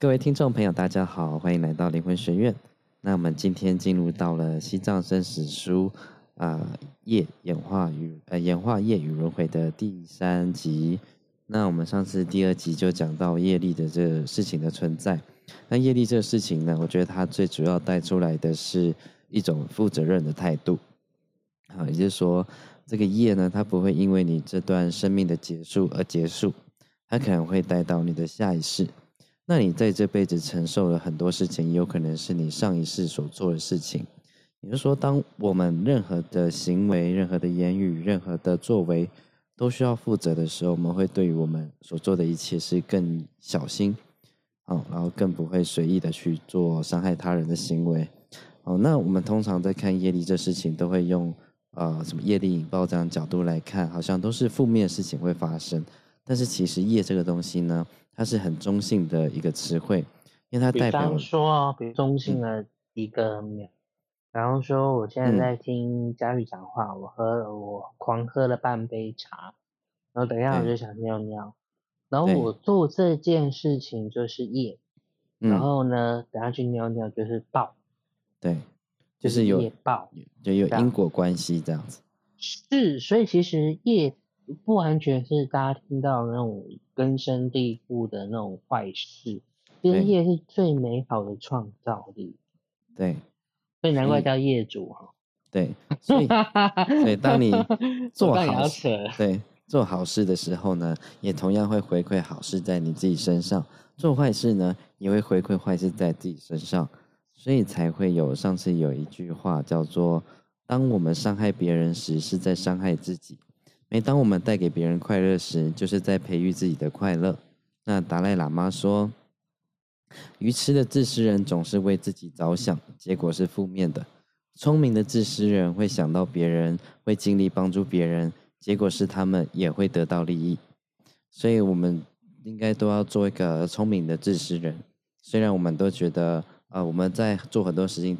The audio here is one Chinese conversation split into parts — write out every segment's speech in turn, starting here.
各位听众朋友，大家好，欢迎来到灵魂学院。那我们今天进入到了西藏生死书啊业演化与呃演化业与轮回的第三集。那我们上次第二集就讲到业力的这个事情的存在。那业力这个事情呢，我觉得它最主要带出来的是一种负责任的态度。好，也就是说，这个业呢，它不会因为你这段生命的结束而结束，它可能会带到你的下一世。那你在这辈子承受了很多事情，也有可能是你上一世所做的事情。也就是说，当我们任何的行为、任何的言语、任何的作为都需要负责的时候，我们会对于我们所做的一切是更小心，哦，然后更不会随意的去做伤害他人的行为。哦，那我们通常在看业力这事情，都会用呃什么业力引爆这样角度来看，好像都是负面事情会发生。但是其实业这个东西呢，它是很中性的一个词汇，因为它代表。比方说，比如中性的一个秒，比方说我现在在听佳玉讲话，我喝我狂喝了半杯茶，然后等一下我就想尿尿，然后我做这件事情就是夜，然后呢，等下去尿尿就是爆。对，就是有夜报，就有因果关系这样子。是，所以其实业不完全是大家听到那种根深蒂固的那种坏事，其实业是最美好的创造力。对，所以难怪叫业主哈。对，所以所以当你 做好事，对做好事的时候呢，也同样会回馈好事在你自己身上；做坏事呢，也会回馈坏事在自己身上。所以才会有上次有一句话叫做：“当我们伤害别人时，是在伤害自己；每当我们带给别人快乐时，就是在培育自己的快乐。”那达赖喇嘛说：“愚痴的自私人总是为自己着想，结果是负面的；聪明的自私人会想到别人，会尽力帮助别人，结果是他们也会得到利益。所以，我们应该都要做一个聪明的自私人。虽然我们都觉得。”啊，我们在做很多事情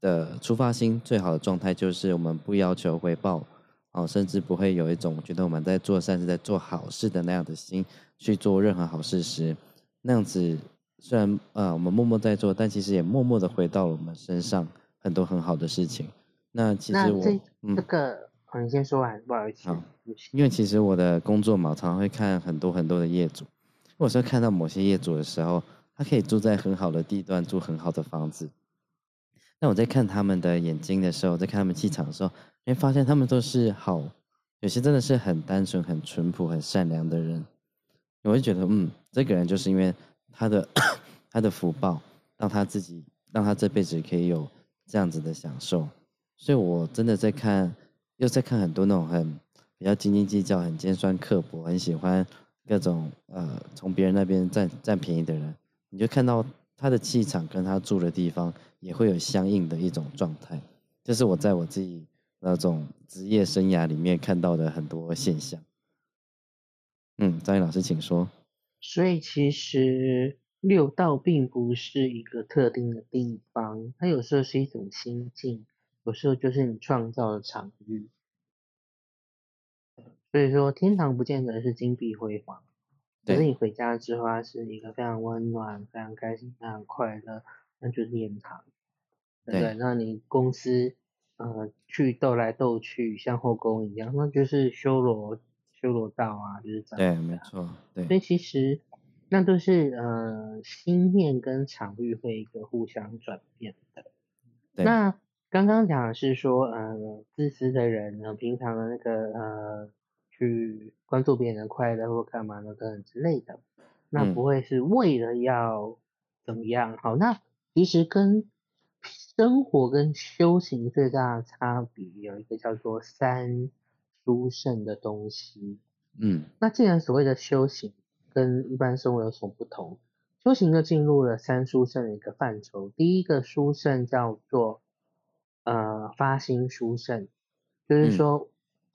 的出发心，最好的状态就是我们不要求回报，哦，甚至不会有一种觉得我们在做善事、在做好事的那样的心去做任何好事时，那样子虽然呃我们默默在做，但其实也默默的回到了我们身上很多很好的事情。那其实我嗯，这个你先说完，不好意思。好，因为其实我的工作嘛，常常会看很多很多的业主，或者说看到某些业主的时候。他可以住在很好的地段，住很好的房子。那我在看他们的眼睛的时候，在看他们气场的时候，会发现他们都是好，有些真的是很单纯、很淳朴、很善良的人。我会觉得，嗯，这个人就是因为他的他的福报，让他自己让他这辈子可以有这样子的享受。所以我真的在看，又在看很多那种很比较斤斤计较、很尖酸刻薄、很喜欢各种呃从别人那边占占便宜的人。你就看到他的气场跟他住的地方也会有相应的一种状态，这是我在我自己那种职业生涯里面看到的很多现象。嗯，张毅老师，请说。所以其实六道并不是一个特定的地方，它有时候是一种心境，有时候就是你创造的场域。所以说，天堂不见得是金碧辉煌。可是你回家之后，它是一个非常温暖、非常开心、非常快乐，那就是天堂，对不对？那你公司呃去斗来斗去，像后宫一样，那就是修罗修罗道啊，就是这样。对，没错。对。所以其实那都是呃心念跟场域会一个互相转变的。那刚刚讲的是说，呃，自私的人呢，平常的那个呃。去关注别人的快乐或干嘛的等等之类的，那不会是为了要怎么样？好，那其实跟生活跟修行最大的差别有一个叫做三殊胜的东西。嗯，那既然所谓的修行跟一般生活有所不同，修行就进入了三殊胜的一个范畴。第一个殊胜叫做呃发心殊胜，就是说。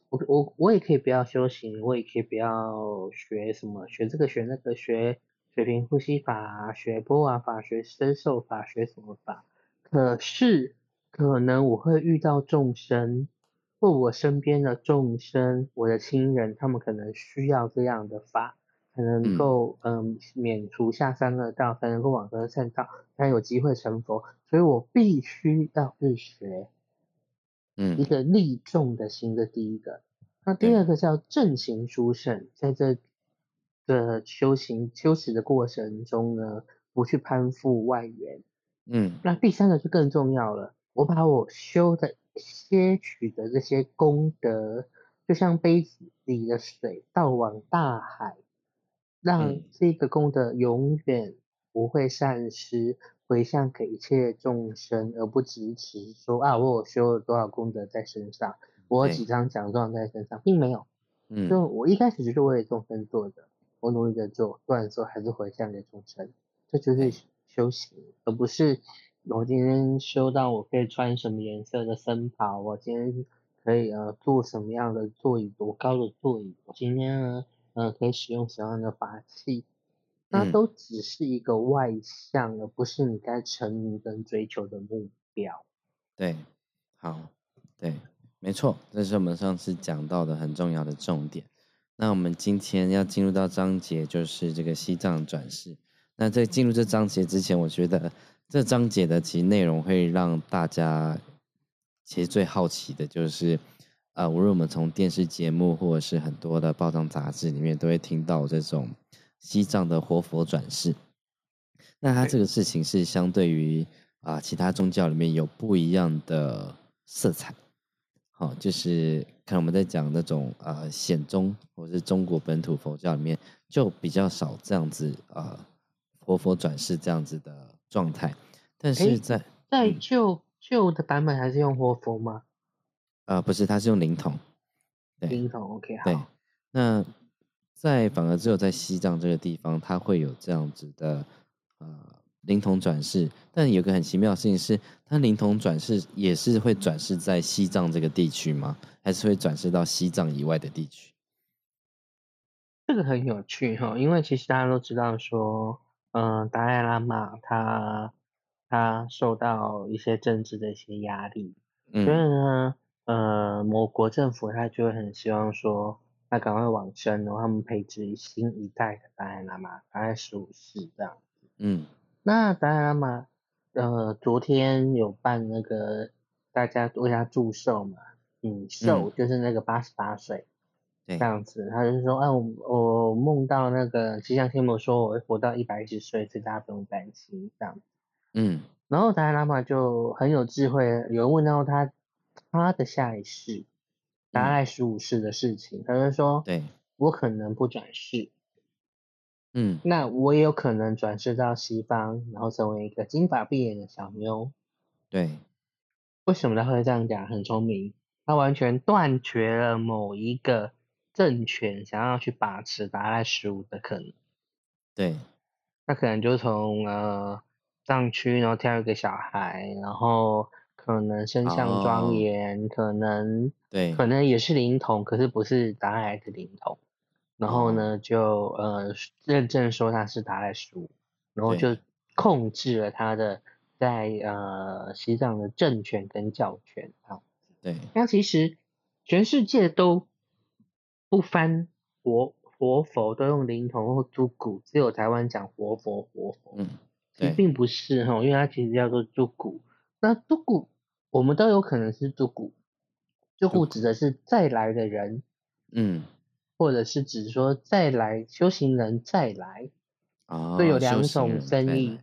我我我也可以不要修行，我也可以不要学什么，学这个学那个，学水平呼吸法，学波瓦法，学身受法，学什么法？可是可能我会遇到众生，或我身边的众生，我的亲人，他们可能需要这样的法，才能够嗯免除下三恶道，才能够往生圣道，才有机会成佛。所以我必须要去学，嗯，一个利众的心的第一个。那第二个叫正行殊胜，在这个修行修持的过程中呢，不去攀附外缘。嗯，那第三个就更重要了，我把我修的些许的这些功德，就像杯子里的水倒往大海，让这个功德永远不会散失，回向给一切众生，而不只是说啊，我有修了多少功德在身上。我有几张奖状在身上，并没有。嗯，就我一开始就是为众生做的，我努力的做，做完之后还是回向给众生，这就是修行，而不是我今天修到我可以穿什么颜色的僧袍，我今天可以呃坐什么样的座椅，多高的座椅，我今天呢呃可以使用什么样的法器，那都只是一个外向，而不是你该沉迷跟追求的目标。对，好，对。没错，这是我们上次讲到的很重要的重点。那我们今天要进入到章节，就是这个西藏转世。那在进入这章节之前，我觉得这章节的其实内容会让大家其实最好奇的就是，呃，无论我们从电视节目或者是很多的报章杂志里面，都会听到这种西藏的活佛转世。那它这个事情是相对于啊其他宗教里面有不一样的色彩。好，就是看我们在讲那种呃显宗或者是中国本土佛教里面，就比较少这样子呃活佛转世这样子的状态。但是在在旧旧的版本还是用活佛吗？呃，不是，它是用灵童。灵童，OK，好。对，那在反而只有在西藏这个地方，它会有这样子的呃。灵童转世，但有个很奇妙的事情是，它灵童转世也是会转世在西藏这个地区吗？还是会转世到西藏以外的地区？这个很有趣哈，因为其实大家都知道说，嗯，达赖喇嘛他他受到一些政治的一些压力，所以呢，呃，某国政府他就会很希望说，他赶快往生，然后他们培植新一代的达赖喇嘛，大概十五世这样子，嗯。那达赖喇嘛，呃，昨天有办那个大家为他祝寿嘛，嗯，寿就是那个八十八岁，这样子，他就说，啊，我我梦到那个吉祥天母说我会活到一百一十岁，所以大家不用担心这样，嗯，然后达赖喇嘛就很有智慧，有人问到他他的下一世，达赖十五世的事情，他就说，对我可能不转世。嗯，那我也有可能转世到西方，然后成为一个金发碧眼的小妞。对，为什么他会这样讲？很聪明，他完全断绝了某一个政权想要去把持达赖十五的可能。对，那可能就从呃藏区，然后挑一个小孩，然后可能身相庄严，可能对，可能也是灵童，可是不是达赖的灵童。然后呢，就呃认证说他是达赖十五，然后就控制了他的在呃西藏的政权跟教权啊。对。那其实全世界都不翻活活佛，都用灵童或猪骨，只有台湾讲活佛活佛。嗯。其实并不是哈，因为它其实叫做猪骨。那猪骨我们都有可能是猪骨，猪骨指的是再来的人。嗯。或者是指说再来修行人再来，啊，所以有两种生意，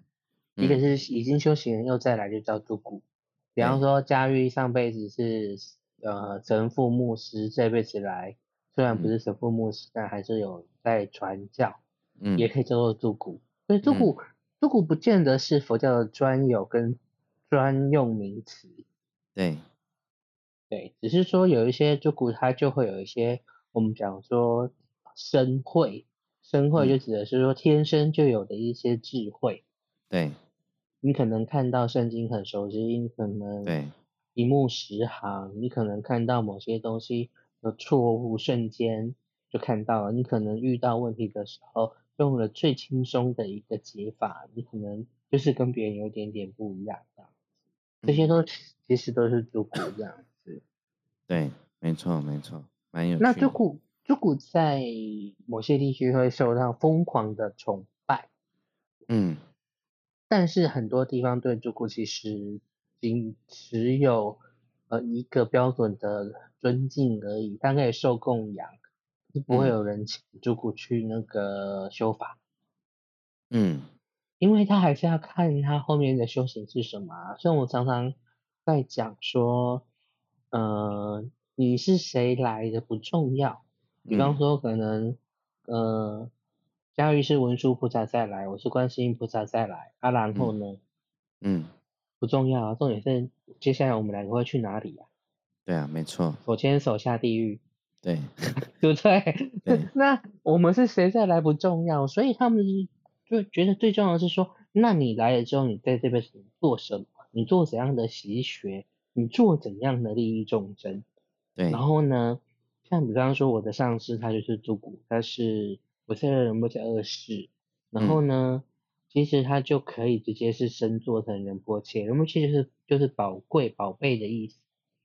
一个是已经修行人又再来就叫做古，比方说嘉玉上辈子是呃神父牧师，这辈子来虽然不是神父牧师，但还是有在传教，嗯，也可以叫做住古，所以住古住古不见得是佛教的专有跟专用名词，对，对，只是说有一些住古它就会有一些。我们讲说生慧，生慧就指的是说天生就有的一些智慧。对，你可能看到圣经很熟悉，你可能对。一目十行，你可能看到某些东西的错误瞬间就看到了，你可能遇到问题的时候用了最轻松的一个解法，你可能就是跟别人有点点不一样这样这些都其实都是主骨这样子。对，没错没错。那朱古朱古在某些地区会受到疯狂的崇拜，嗯，但是很多地方对朱古其实仅持有呃一个标准的尊敬而已，它可以受供养，是不会有人请朱古去那个修法，嗯，因为他还是要看他后面的修行是什么啊。所以我常常在讲说，呃，你是谁来的不重要。比方说，可能，呃，嘉玉是文殊菩萨再来，我是观世音菩萨再来，啊，然后呢，嗯，不重要啊，重点是接下来我们两个会去哪里呀？对啊，没错，手牵手下地狱，对，对不对？对，那我们是谁再来不重要，所以他们就觉得最重要的是说，那你来了之后，你在这边做什么？你做怎样的习学？你做怎样的利益众生？对，然后呢？像比方说，我的上司他就是朱古，他是我现在人不在二世，然后呢，其实它就可以直接是升做成仁波切，仁波切就是就是宝贵宝贝的意思。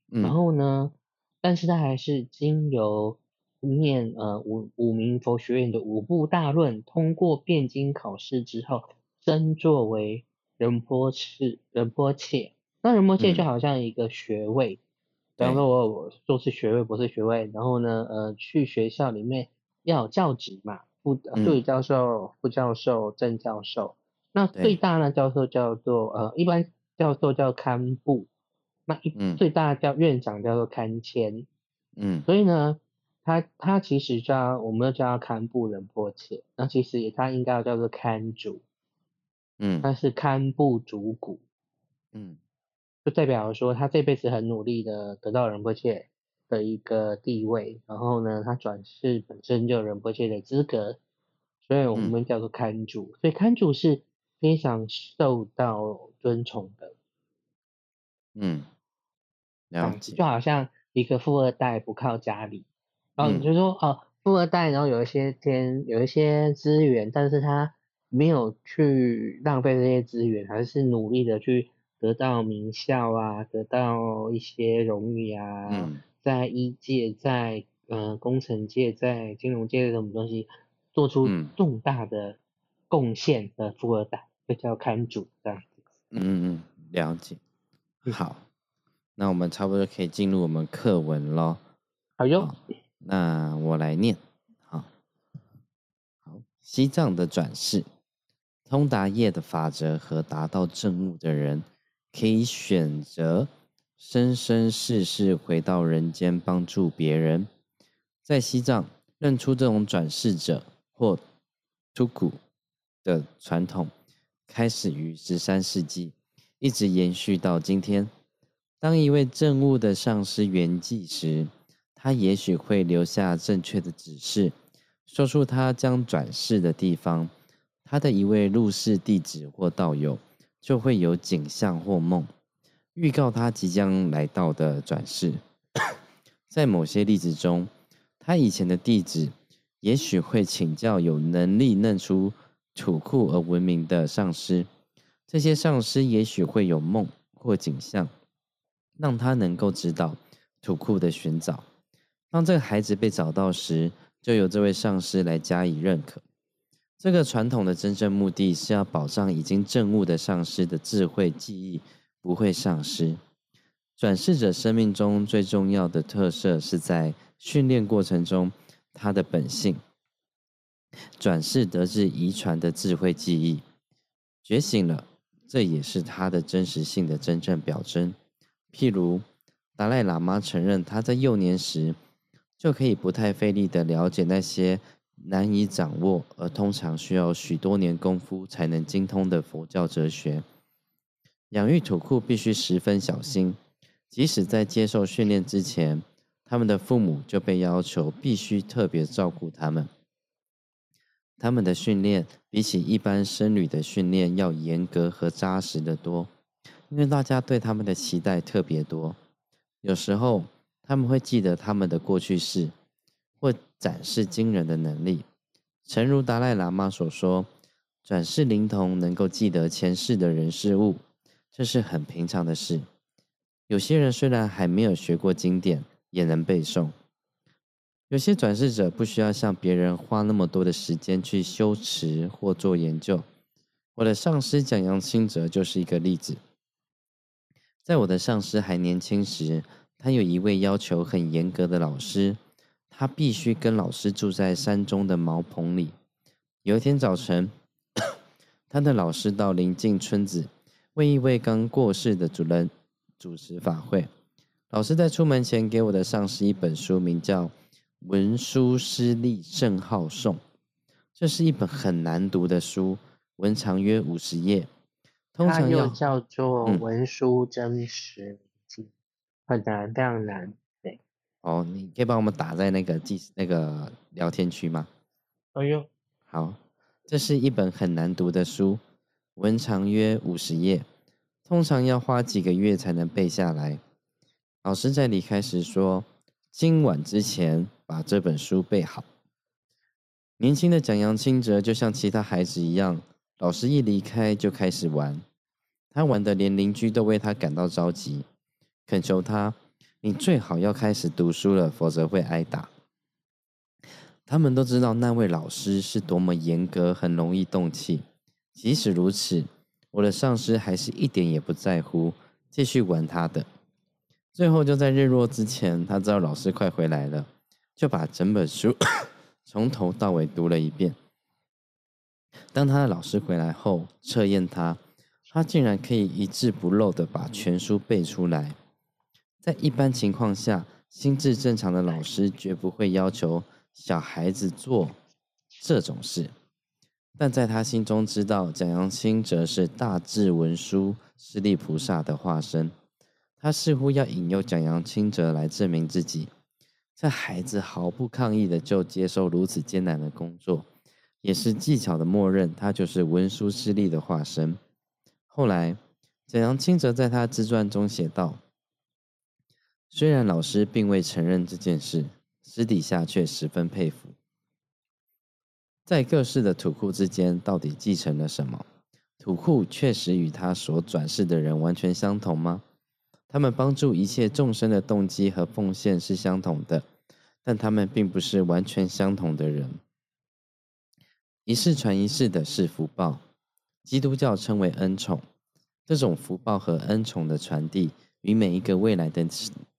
然后呢，但是它还是经由念呃五五名佛学院的五部大论，通过辩经考试之后，升作为仁波切仁波切。那仁波切就好像一个学位。比方说，我我硕士学位、博士学位，然后呢，呃，去学校里面要教职嘛，副助理教授、副教授、正教授。那最大的教授叫做呃，一般教授叫堪布，那一最大的叫院长叫做堪谦。嗯。所以呢，他他其实叫我们要叫他堪布仁波切，那其实也他应该要叫做堪主。嗯。他是堪布主骨。嗯。就代表说他这辈子很努力的得到仁波切的一个地位，然后呢，他转世本身就有仁波切的资格，所以我们叫做看主，所以看主是非常受到尊崇的。嗯，了解。就好像一个富二代不靠家里，然后你就说哦，富二代，然后有一些天有一些资源，但是他没有去浪费这些资源，还是努力的去。得到名校啊，得到一些荣誉啊，在医界、在呃工程界、在金融界这种东西做出重大的贡献的富二代，就叫看主这样子。嗯嗯，了解。好，那我们差不多可以进入我们课文喽。好哟。那我来念。好，好，西藏的转世，通达业的法则和达到正悟的人。可以选择生生世世回到人间帮助别人。在西藏，认出这种转世者或出谷的传统，开始于十三世纪，一直延续到今天。当一位正悟的上师圆寂时，他也许会留下正确的指示，说出他将转世的地方。他的一位入世弟子或道友。就会有景象或梦预告他即将来到的转世。在某些例子中，他以前的弟子也许会请教有能力认出土库而闻名的上师。这些上师也许会有梦或景象，让他能够知道土库的寻找。当这个孩子被找到时，就由这位上师来加以认可。这个传统的真正目的是要保障已经证悟的上师的智慧记忆不会丧失。转世者生命中最重要的特色是在训练过程中他的本性。转世得至遗传的智慧记忆，觉醒了，这也是他的真实性的真正表征。譬如达赖喇嘛承认他在幼年时就可以不太费力的了解那些。难以掌握，而通常需要许多年功夫才能精通的佛教哲学。养育土库必须十分小心，即使在接受训练之前，他们的父母就被要求必须特别照顾他们。他们的训练比起一般僧侣的训练要严格和扎实的多，因为大家对他们的期待特别多。有时候他们会记得他们的过去式。或展示惊人的能力，诚如达赖喇嘛所说，转世灵童能够记得前世的人事物，这是很平常的事。有些人虽然还没有学过经典，也能背诵。有些转世者不需要向别人花那么多的时间去修持或做研究。我的上师蒋扬清哲就是一个例子。在我的上师还年轻时，他有一位要求很严格的老师，他必须跟老师住在山中的茅棚里。有一天早晨，他的老师到临近村子，为一位刚过世的主人主持法会。老师在出门前给我的上师一本书，名叫。文殊师利圣号颂，这是一本很难读的书，文长约五十页。通常又叫做文殊真实记，很难，非常难。对。哦，你可以帮我们打在那个记那个聊天区吗？哎呦，好，这是一本很难读的书，文长约五十页，通常要花几个月才能背下来。老师在离开时说。今晚之前把这本书背好。年轻的蒋扬清哲就像其他孩子一样，老师一离开就开始玩，他玩的连邻居都为他感到着急，恳求他：“你最好要开始读书了，否则会挨打。”他们都知道那位老师是多么严格，很容易动气。即使如此，我的上司还是一点也不在乎，继续玩他的。最后就在日落之前，他知道老师快回来了，就把整本书 从头到尾读了一遍。当他的老师回来后，测验他，他竟然可以一字不漏的把全书背出来。在一般情况下，心智正常的老师绝不会要求小孩子做这种事，但在他心中知道蒋阳清则是大智文殊师利菩萨的化身。他似乎要引诱蒋扬清哲来证明自己，这孩子毫不抗议的就接受如此艰难的工作，也是技巧的默认他就是文殊师利的化身。后来，蒋扬清哲在他自传中写道：“虽然老师并未承认这件事，私底下却十分佩服。在各世的土库之间，到底继承了什么？土库确实与他所转世的人完全相同吗？”他们帮助一切众生的动机和奉献是相同的，但他们并不是完全相同的人。一世传一世的是福报，基督教称为恩宠。这种福报和恩宠的传递，与每一个未来的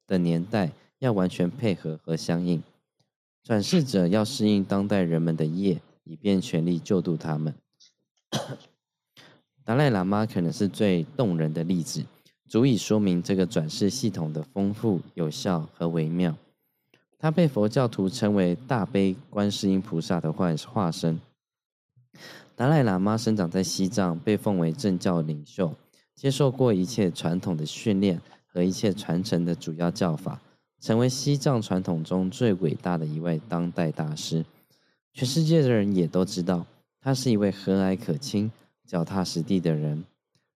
的年代要完全配合和相应。转世者要适应当代人们的业，以便全力救度他们。达赖喇嘛可能是最动人的例子。足以说明这个转世系统的丰富、有效和微妙。他被佛教徒称为大悲观世音菩萨的化化身。达赖喇嘛生长在西藏，被奉为政教领袖，接受过一切传统的训练和一切传承的主要教法，成为西藏传统中最伟大的一位当代大师。全世界的人也都知道，他是一位和蔼可亲、脚踏实地的人。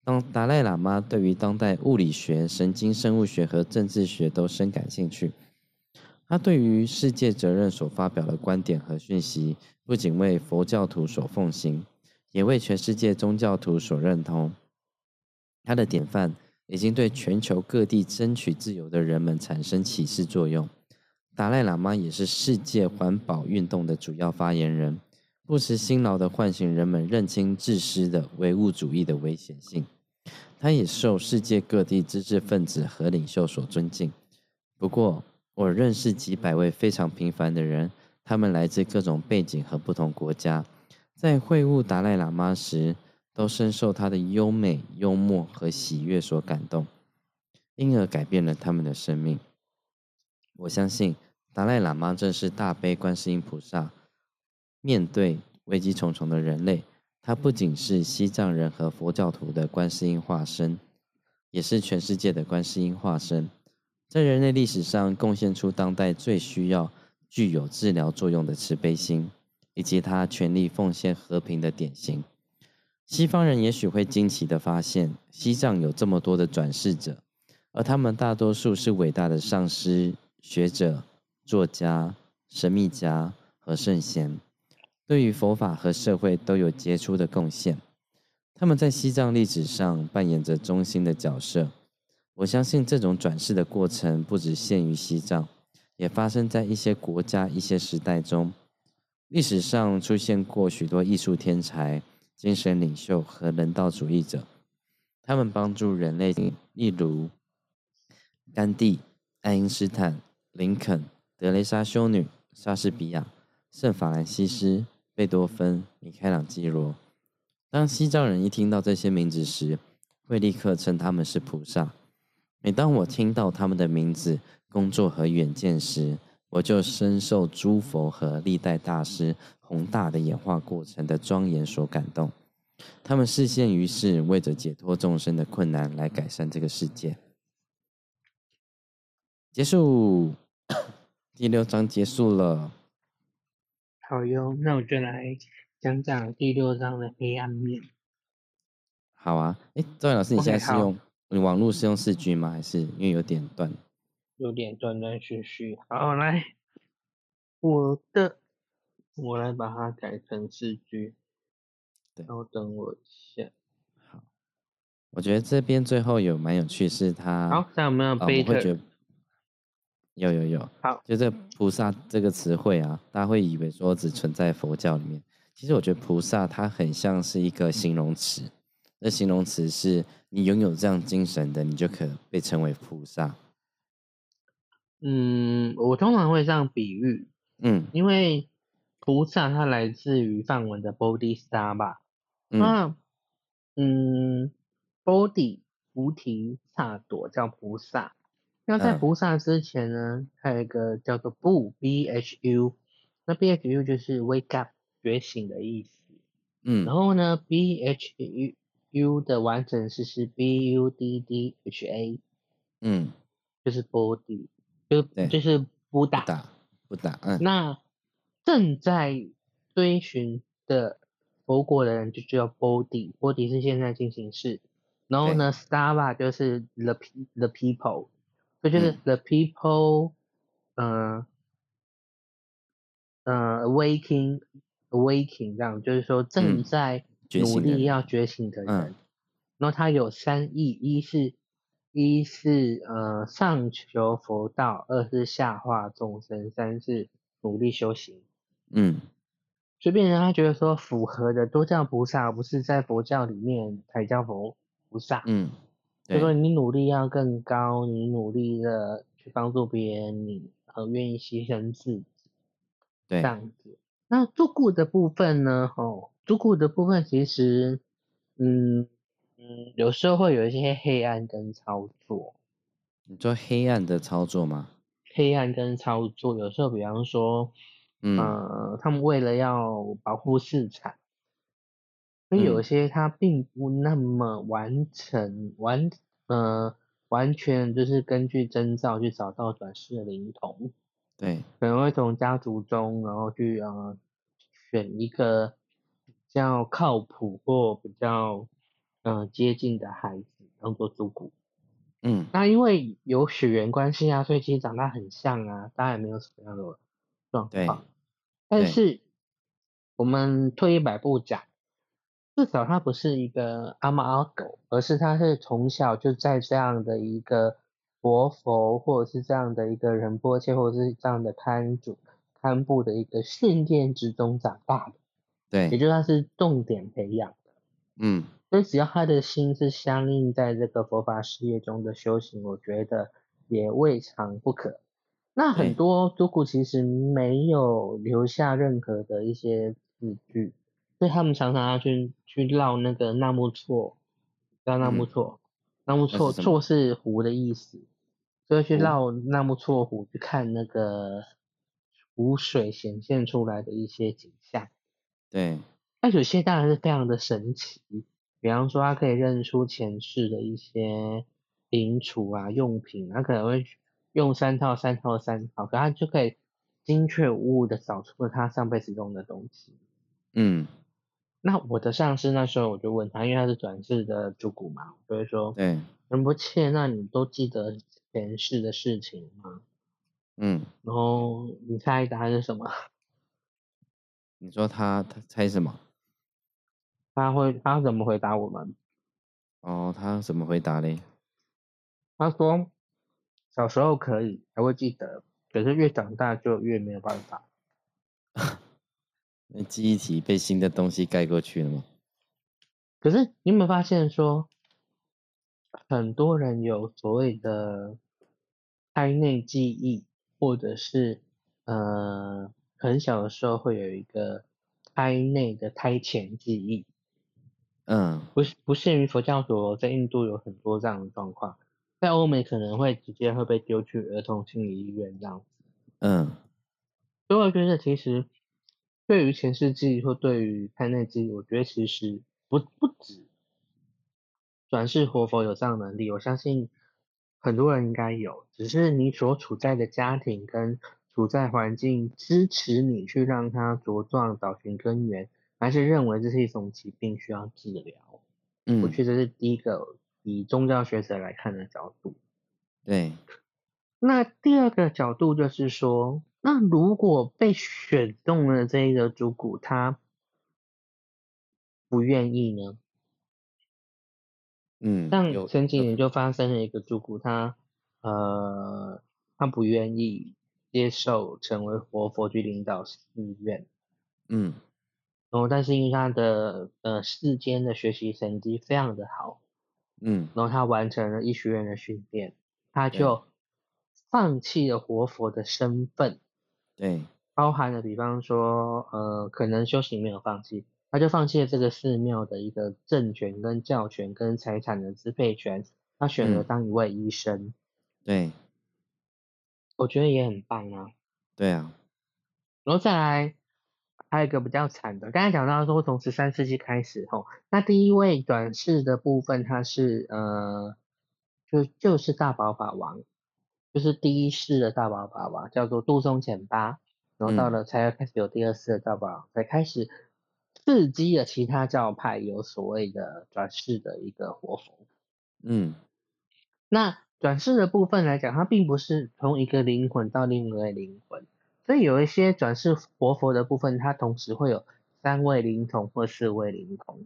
当达赖喇嘛对于当代物理学、神经生物学和政治学都深感兴趣。他对于世界责任所发表的观点和讯息，不仅为佛教徒所奉行，也为全世界宗教徒所认同。他的典范已经对全球各地争取自由的人们产生启示作用。达赖喇嘛也是世界环保运动的主要发言人，不辞辛劳地唤醒人们认清自私的唯物主义的危险性。他也受世界各地知识分子和领袖所尊敬。不过，我认识几百位非常平凡的人，他们来自各种背景和不同国家，在会晤达赖喇嘛时，都深受他的优美、幽默和喜悦所感动，因而改变了他们的生命。我相信，达赖喇嘛正是大悲观世音菩萨面对危机重重的人类。他不仅是西藏人和佛教徒的观世音化身，也是全世界的观世音化身，在人类历史上贡献出当代最需要、具有治疗作用的慈悲心，以及他全力奉献和平的典型。西方人也许会惊奇的发现，西藏有这么多的转世者，而他们大多数是伟大的上师、学者、作家、神秘家和圣贤。对于佛法和社会都有杰出的贡献，他们在西藏历史上扮演着中心的角色。我相信这种转世的过程不只限于西藏，也发生在一些国家、一些时代中。历史上出现过许多艺术天才、精神领袖和人道主义者，他们帮助人类，例如甘地、爱因斯坦、林肯、德雷莎修女、莎士比亚、圣法兰西斯、贝多芬、米开朗基罗。当西藏人一听到这些名字时，会立刻称他们是菩萨。每当我听到他们的名字、工作和远见时，我就深受诸佛和历代大师宏大的演化过程的庄严所感动。他们视现于世，为着解脱众生的困难，来改善这个世界。结束，第六章结束了。好哟，那我就来讲讲第六章的黑暗面。好啊，哎，周老师，你现在是用你网络是用四 G 吗？还是因为有点断？有点断断续续。好，来，我的，我来把它改成四 G。对，稍等我一下。好，我觉得这边最后有蛮有趣，是它。好，在有没有贝特？有有有。好，就这菩萨这个词汇啊，大家会以为说只存在佛教里面。其实我觉得菩萨它很像是一个形容词，那形容词是你拥有这样精神的，你就可被称为菩萨。嗯，我通常会这样比喻，嗯，因为菩萨它来自于梵文的 Bodhisattva 吧，那，嗯，Body 菩提萨朵叫菩萨，那在菩萨之前呢，还有一个叫做 Bu B H U，那 B H U 就是 Wake Up 觉醒的意思，嗯，然后呢 B H U U 的完整式是 B U D D H A，嗯，就是 Body。就就是不打不打，嗯，那正在追寻的佛国的人就叫 body，body 是现在进行式，然后呢，stava 就是 the the people，这就是 the people，嗯嗯，waking waking 这样，就是说正在努力要觉醒的人，然后他有三义，一是。一是呃上求佛道，二是下化众生，三是努力修行。嗯，所以变成他觉得说符合的都叫菩萨，不是在佛教里面才叫佛菩萨。嗯，就说你努力要更高，你努力的去帮助别人，你很愿意牺牲自己。对，这样子。那住故的部分呢？哦，住故的部分其实，嗯。嗯，有时候会有一些黑暗跟操作。你做黑暗的操作吗？黑暗跟操作，有时候比方说，嗯，他们为了要保护市场，所以有些他并不那么完成完，呃，完全就是根据征兆去找到转世的灵童。对，可能会从家族中，然后去呃选一个比较靠谱或比较。嗯，接近的孩子当做主骨，嗯，那因为有血缘关系啊，所以其实长大很像啊，当然没有什么样的状况。但是我们退一百步讲，至少他不是一个阿猫阿狗，而是他是从小就在这样的一个活佛，或者是这样的一个人波切，或者是这样的看主看部的一个训练之中长大的。对，也就是他是重点培养的。嗯。所以只要他的心是相应在这个佛法事业中的修行，我觉得也未尝不可。那很多都古其实没有留下任何的一些字句，所以他们常常要去去绕那个纳木错，叫纳木错，纳木错错是湖的意思，所以去绕纳木错湖去看那个湖水显现出来的一些景象。对，那有些当然是非常的神奇。比方说，他可以认出前世的一些零储啊用品，他可能会用三套三套三套，可他就可以精确无误的找出了他上辈子用的东西。嗯，那我的上司那时候我就问他，因为他是转世的主骨嘛，所以说，对，仁不切，那你都记得前世的事情吗？嗯，然后你猜答案是什么？你说他他猜什么？他会，他怎么回答我们？哦，他怎么回答嘞？他说，小时候可以，还会记得，可是越长大就越没有办法。那记忆体被新的东西盖过去了吗？可是你有没有发现说，很多人有所谓的胎内记忆，或者是呃很小的时候会有一个胎内的胎前记忆。嗯，不是不限于佛教所，在印度有很多这样的状况，在欧美可能会直接会被丢去儿童心理医院这样子。嗯，所以我觉得其实对于前世记忆或对于胎内记忆，我觉得其实不不止转世活佛有这样能力，我相信很多人应该有，只是你所处在的家庭跟处在环境支持你去让它茁壮，找寻根源。还是认为这是一种疾病需要治疗，嗯，我觉得是第一个以宗教学者来看的角度。对，那第二个角度就是说，那如果被选中了这一个主骨，他不愿意呢？嗯，像前几年就发生了一个主骨，他呃，他不愿意接受成为活佛去领导寺院，嗯。然后，但是因为他的呃世间的学习成绩非常的好，嗯，然后他完成了医学院的训练，他就放弃了活佛的身份，对，包含了比方说呃可能修行没有放弃，他就放弃了这个寺庙的一个政权跟教权跟财产的支配权，他选择当一位医生，对，我觉得也很棒啊，对啊，然后再来。还有一个比较惨的，刚才讲到说从十三世纪开始吼，那第一位转世的部分，他是呃，就就是大宝法王，就是第一世的大宝法王，叫做杜松简八，然后到了才开始有第二世的大宝，才开始刺激了其他教派有所谓的转世的一个活佛。嗯，那转世的部分来讲，它并不是从一个灵魂到另一个灵魂。所以有一些转世活佛的部分，它同时会有三位灵童或四位灵童。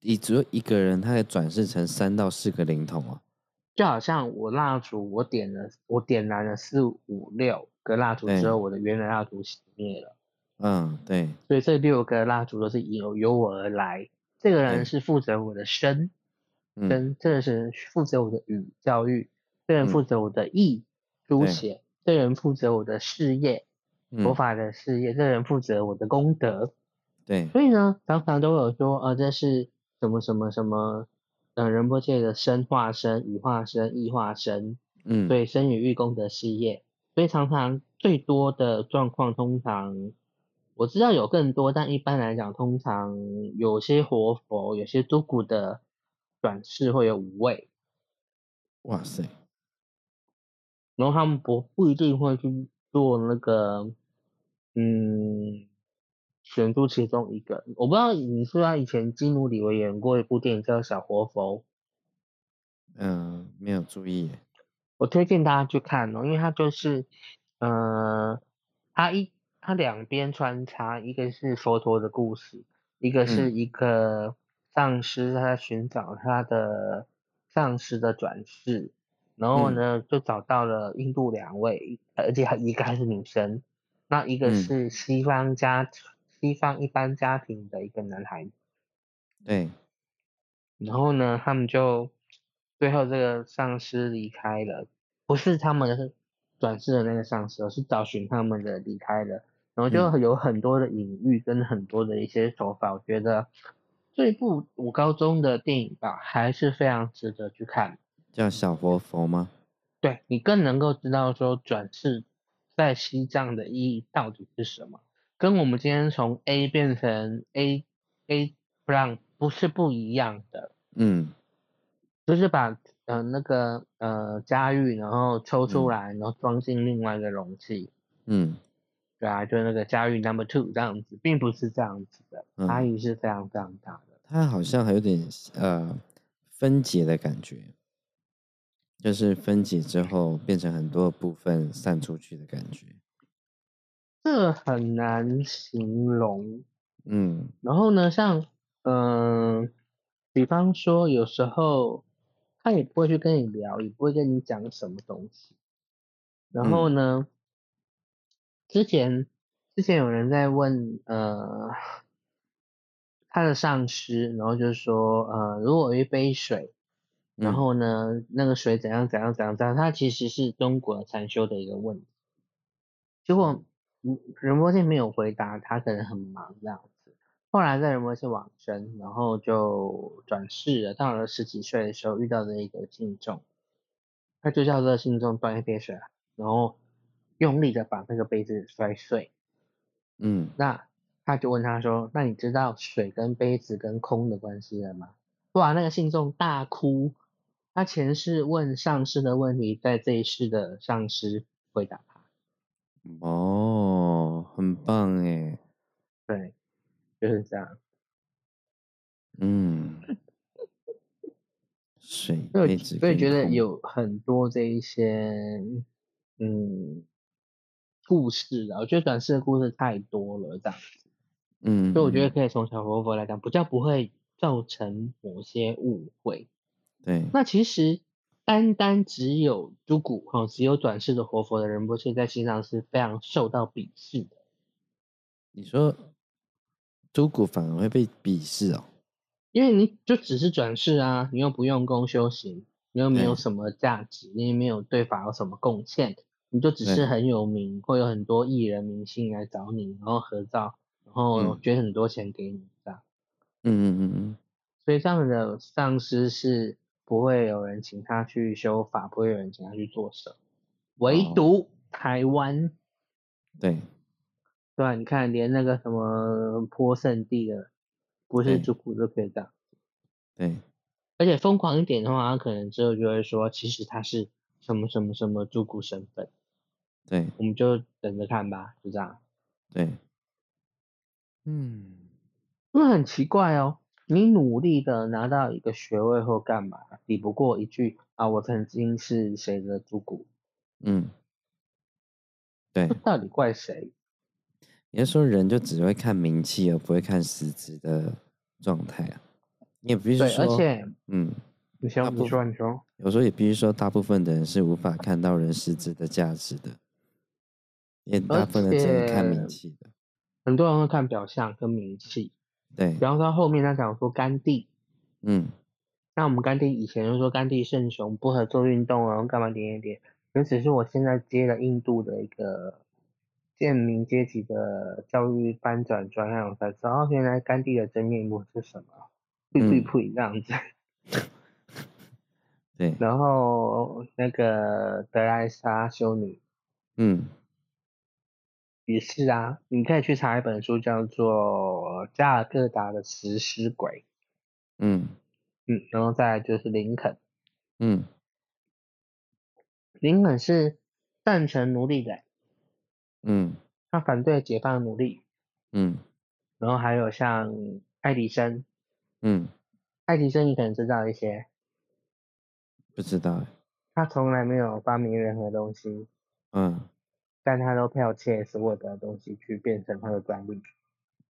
你只有一个人，他可以转世成三到四个灵童啊。就好像我蜡烛，我点了，我点燃了四五六个蜡烛之后，我的原来蜡烛熄灭了。嗯，对。所以这六个蜡烛都是由由我而来。这个人是负责我的身，身，这个是负责我的语教育，这个人负责我的意书写。这人负责我的事业，佛法的事业。这人负责我的功德。对，所以呢，常常都有说，呃，这是什么什么什么，呃，仁波切的身化身、语化身、意化身。嗯，对，身语意功德事业。所以常常最多的状况，通常我知道有更多，但一般来讲，通常有些活佛、有些都古的转世会有五位。哇塞！然后他们不不一定会去做那个，嗯，选出其中一个。我不知道你是不是以前金努里维演过一部电影叫《小活佛》？嗯，没有注意。我推荐大家去看哦，因为它就是，呃，它一它两边穿插，一个是佛陀的故事，一个是一个丧尸他在寻找他的丧尸的转世。然后呢，就找到了印度两位，而且还一个还是女生，那一个是西方家西方一般家庭的一个男孩。对。然后呢，他们就最后这个丧尸离开了，不是他们转世的那个丧尸，而是找寻他们的离开了。然后就有很多的隐喻跟很多的一些手法，我觉得这部我高中的电影吧，还是非常值得去看。叫小活佛吗？对你更能够知道说转世在西藏的意义到底是什么，跟我们今天从 A 变成 A A 不让不是不一样的。嗯，就是把呃那个呃家玉然后抽出来，然后装进另外一个容器。嗯，对啊，就那个家玉 Number Two 这样子，并不是这样子的，差异是非常非常大的。它好像还有点呃分解的感觉。就是分解之后变成很多部分散出去的感觉，这很难形容。嗯，然后呢，像嗯，比方说有时候他也不会去跟你聊，也不会跟你讲什么东西，然后呢，之前之前有人在问呃他的上司，然后就说呃如果有一杯水，然后呢那个水怎样怎样怎样怎样，它其实是中国禅修的一个问题。结果仁波切没有回答，他可能很忙这样子。后来在仁波切往生，然后就转世了。到了十几岁的时候，遇到的一个信众，他就叫这个信众端一杯水，然后用力的把那个杯子摔碎。嗯，那他就问他说：“那你知道水跟杯子跟空的关系了吗？”哇，那个信众大哭。他前世问上师的问题，在这一世的上师回答。哦，很棒哎，对，就是这样。嗯，水所以所以觉得有很多这一些嗯故事啊，我觉得短视的故事太多了，这样子。嗯，所以我觉得可以从小佛佛来讲，比较不会造成某些误会。对，那其实。单单只有朱古哈，只有转世的活佛的人，不是在西藏是非常受到鄙视的。你说朱古反而会被鄙视哦？因为你就只是转世啊，你又不用功修行，你又没有什么价值，你也没有对法有什么贡献，你就只是很有名，会有很多艺人明星来找你，然后合照，然后捐很多钱给你这样。嗯嗯嗯嗯。所以这样的上师是。不会有人请他去修法，不会有人请他去做什，唯独台湾，对，对啊？你看，连那个什么坡圣地的，不是主古都可以这样，对，而且疯狂一点的话，他可能之后就会说，其实他是什么什么什么主古身份，对，我们就等着看吧，就这样，对，嗯，因为很奇怪哦。你努力的拿到一个学位或干嘛？抵不过一句啊，我曾经是谁的主骨。嗯，对。到底怪谁？你是说人就只会看名气，而不会看实质的状态啊？你也必须说，而且，嗯，你先你说，你说。有时候也必须说，大部分的人是无法看到人实质的价值的，也大部分人只能看名气的。很多人会看表象跟名气。对，然后到后面他讲说甘地，嗯，那我们甘地以前就说甘地圣雄不合作运动啊，干嘛点点点，那只是我现在接了印度的一个贱民阶级的教育翻转专案，我才知道原来甘地的真面目是什么，呸呸呸这样子，对，然后那个德莱莎修女，嗯。也是啊，你可以去查一本书，叫做《加尔各答的食尸鬼》。嗯嗯，然后再来就是林肯。嗯，林肯是赞成奴隶的。嗯，他反对解放奴隶。嗯，然后还有像爱迪生。嗯，爱迪生你可能知道一些。不知道。他从来没有发明任何东西。嗯。但他都剽窃所有的东西去变成他的专利。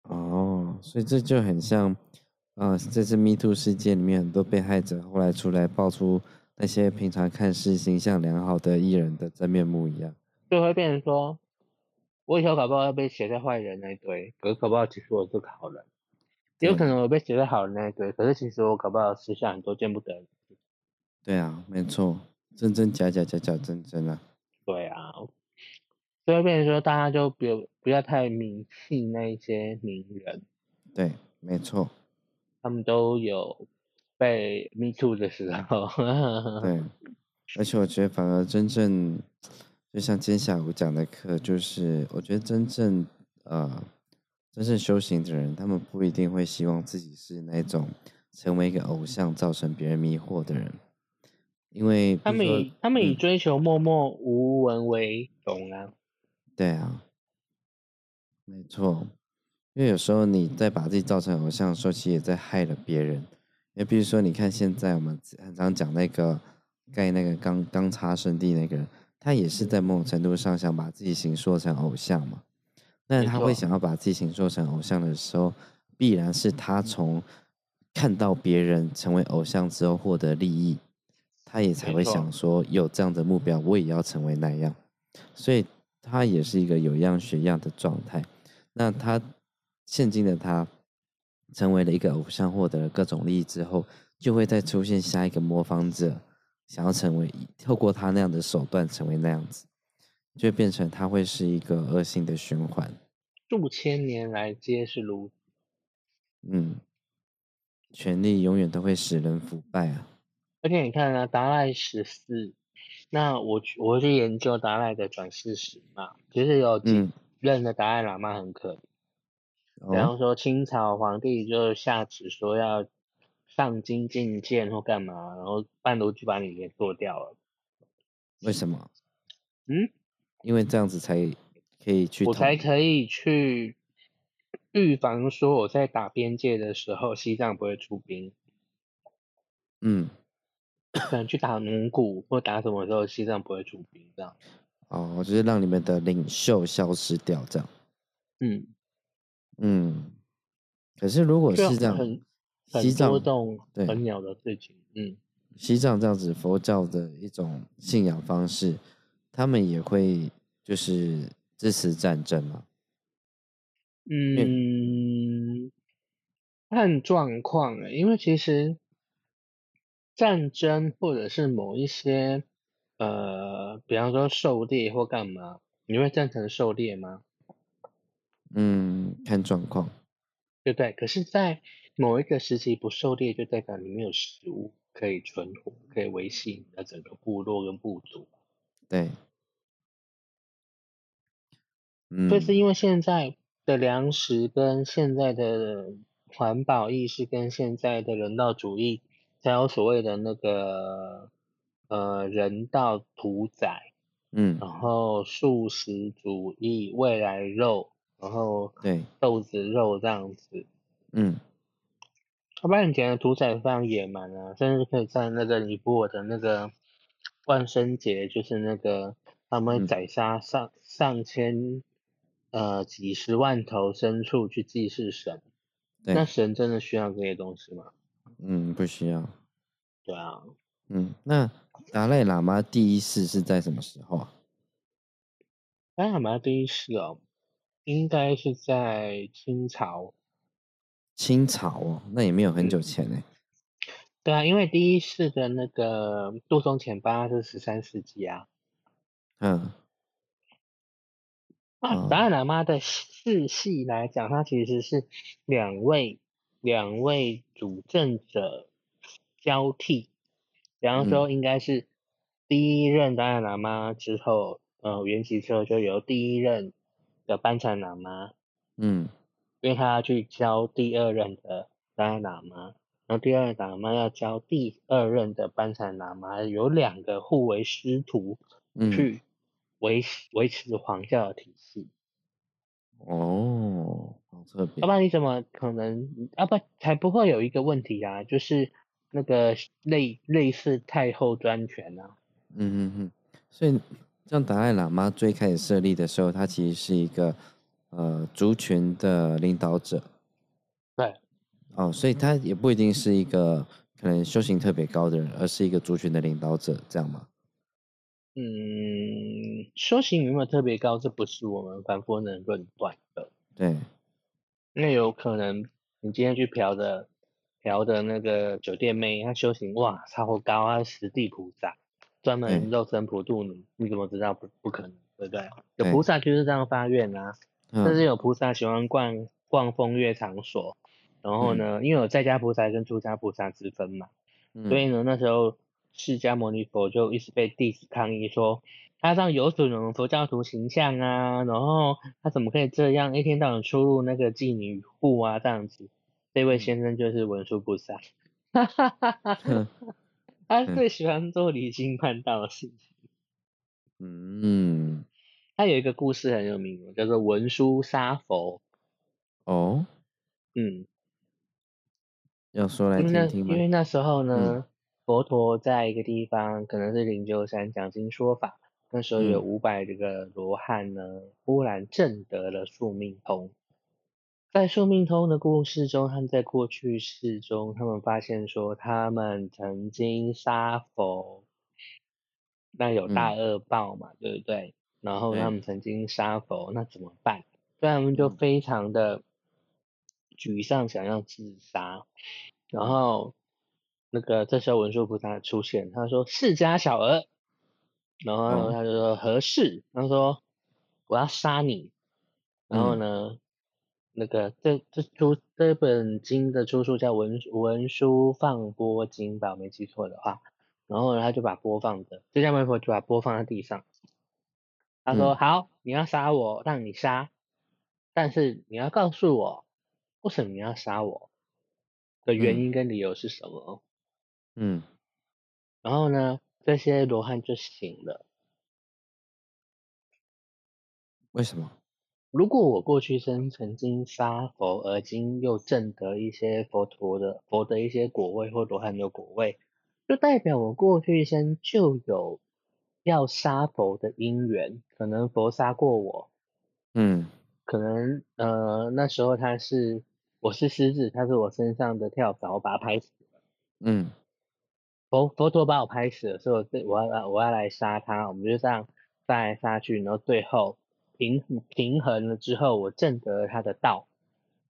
哦，所以这就很像，呃，这次 Me Too 事件里面很多被害者后来出来爆出那些平常看似形象良好的艺人的真面目一样，就会变成说，我以后搞不好要被写在坏人那一堆，可是搞不好其实我是个好人，也有可能我被写在好人那一堆，可是其实我搞不好私下很多见不得。对啊，没错，真真假假，假假真真啊。对啊。所以变成说，大家就不不要太迷信那一些名人。对，没错。他们都有被 me too 的时候。对，而且我觉得反而真正，就像今天下午讲的课，就是我觉得真正呃，真正修行的人，他们不一定会希望自己是那种成为一个偶像，造成别人迷惑的人，因为他们以他们以追求默默无闻为荣啊。对啊，没错，因为有时候你在把自己造成偶像的时候，其实也在害了别人。因为比如说，你看现在我们很常讲那个盖那个钢钢叉圣地那个人，他也是在某种程度上想把自己形塑成偶像嘛。那他会想要把自己形塑成偶像的时候，必然是他从看到别人成为偶像之后获得利益，他也才会想说有这样的目标，我也要成为那样。所以他也是一个有样学样的状态。那他现今的他成为了一个偶像，获得了各种利益之后，就会再出现下一个模仿者，想要成为透过他那样的手段成为那样子，就变成他会是一个恶性的循环。数千年来皆是如此嗯，权力永远都会使人腐败啊。而且你看啊，达赖十四，那我我去研究达赖的转世史嘛，其实有几任的达赖喇嘛很可怜，然后说清朝皇帝就下旨说要上京觐见或干嘛，然后半路就把你给做掉了。为什么？嗯，因为这样子才可以去，我才可以去预防说我在打边界的时候，西藏不会出兵。嗯。可能去打蒙古或打什么时候，西藏不会出兵这样。哦，就是让你们的领袖消失掉这样。嗯嗯。可是如果是这样，西藏波动很鸟的事情。嗯。西藏这样子佛教的一种信仰方式，他们也会就是支持战争吗？嗯，看状况诶，因为其实。战争或者是某一些，呃，比方说狩猎或干嘛，你会赞成狩猎吗？嗯，看状况，对不对？可是，在某一个时期不狩猎，就代表你没有食物可以存活，可以维系你的整个部落跟部族。对，嗯，所以是因为现在的粮食跟现在的环保意识跟现在的人道主义。才有所谓的那个呃人道屠宰，嗯，然后素食主义、未来肉，然后对。豆子肉这样子，嗯，要不然以前的屠宰非常野蛮啊，甚至可以在那个尼泊尔的那个万圣节，就是那个他们会宰杀上上千呃几十万头牲畜去祭祀神，那神真的需要这些东西吗？嗯，不需要。对啊。嗯，那达赖喇嘛第一世是在什么时候啊？达赖喇嘛第一世哦，应该是在清朝。清朝哦，那也没有很久前呢。对啊，因为第一世的那个杜松前八是十三世纪啊。嗯。啊，达赖喇嘛的世系来讲，它其实是两位。两位主政者交替，比方说应该是第一任达赖喇嘛之后，呃，圆寂之后就由第一任的班禅喇嘛，嗯，因为他要去教第二任的达赖喇嘛，然后第二任喇嘛要教第二任的班禅喇嘛，有两个互为师徒去维维持皇教的体系。哦，好特别。要不然你怎么可能？啊不，才不会有一个问题啊，就是那个类类似太后专权啊。嗯嗯嗯。所以像达赖喇嘛最开始设立的时候，他其实是一个呃族群的领导者。对。哦，所以他也不一定是一个可能修行特别高的人，而是一个族群的领导者，这样吗？嗯，修行有没有特别高？这不是我们凡夫能论断的。对，那有可能你今天去嫖的嫖的那个酒店妹，她修行哇超高，她是十地菩萨，专门肉身普度你，你怎么知道不不可能？对不对？有菩萨就是这样发愿啊，但是有菩萨喜欢逛逛风月场所，然后呢，因为有在家菩萨跟出家菩萨之分嘛，所以呢那时候。释迦牟尼佛就一直被弟子抗议说，他这样有损我们佛教徒形象啊，然后他怎么可以这样一天到晚出入那个妓女户啊这样子？这位先生就是文殊菩萨，哈哈哈哈哈，他最喜欢做离经叛道的事情。嗯，他有一个故事很有名，叫做文殊杀佛。哦，嗯，要说来听听吗？因为那时候呢。佛陀在一个地方，可能是灵鹫山讲经说法。那时候有五百这个罗汉呢，忽然证得了宿命通。在宿命通的故事中，他们在过去世中，他们发现说，他们曾经杀佛，那有大恶报嘛，对不对？然后他们曾经杀佛，那怎么办？所以他们就非常的沮丧，想要自杀。然后那个这时候文殊菩萨出现，他说：“释迦小儿。”然后他就说：“合适？”他说：“我要杀你。”然后呢，那个这这出这本经的出处叫文文殊放波经吧，我没记错的话。然后呢，他就把播放的，释迦牟尼佛就把播放在地上。他说：“好，你要杀我，让你杀，但是你要告诉我，为什么你要杀我的原因跟理由是什么？”嗯。然后呢，这些罗汉就醒了。为什么？如果我过去生曾经杀佛，而今又证得一些佛陀的佛的一些果位或罗汉的果位。就代表我过去生就有要杀佛的因缘，可能佛杀过我，嗯，可能呃那时候他是我是狮子，他是我身上的跳蚤，我把他拍死了，嗯，佛佛陀把我拍死了，所以我我要我要来杀他，我们就这样杀来杀去，然后最后平平衡了之后，我证得了他的道，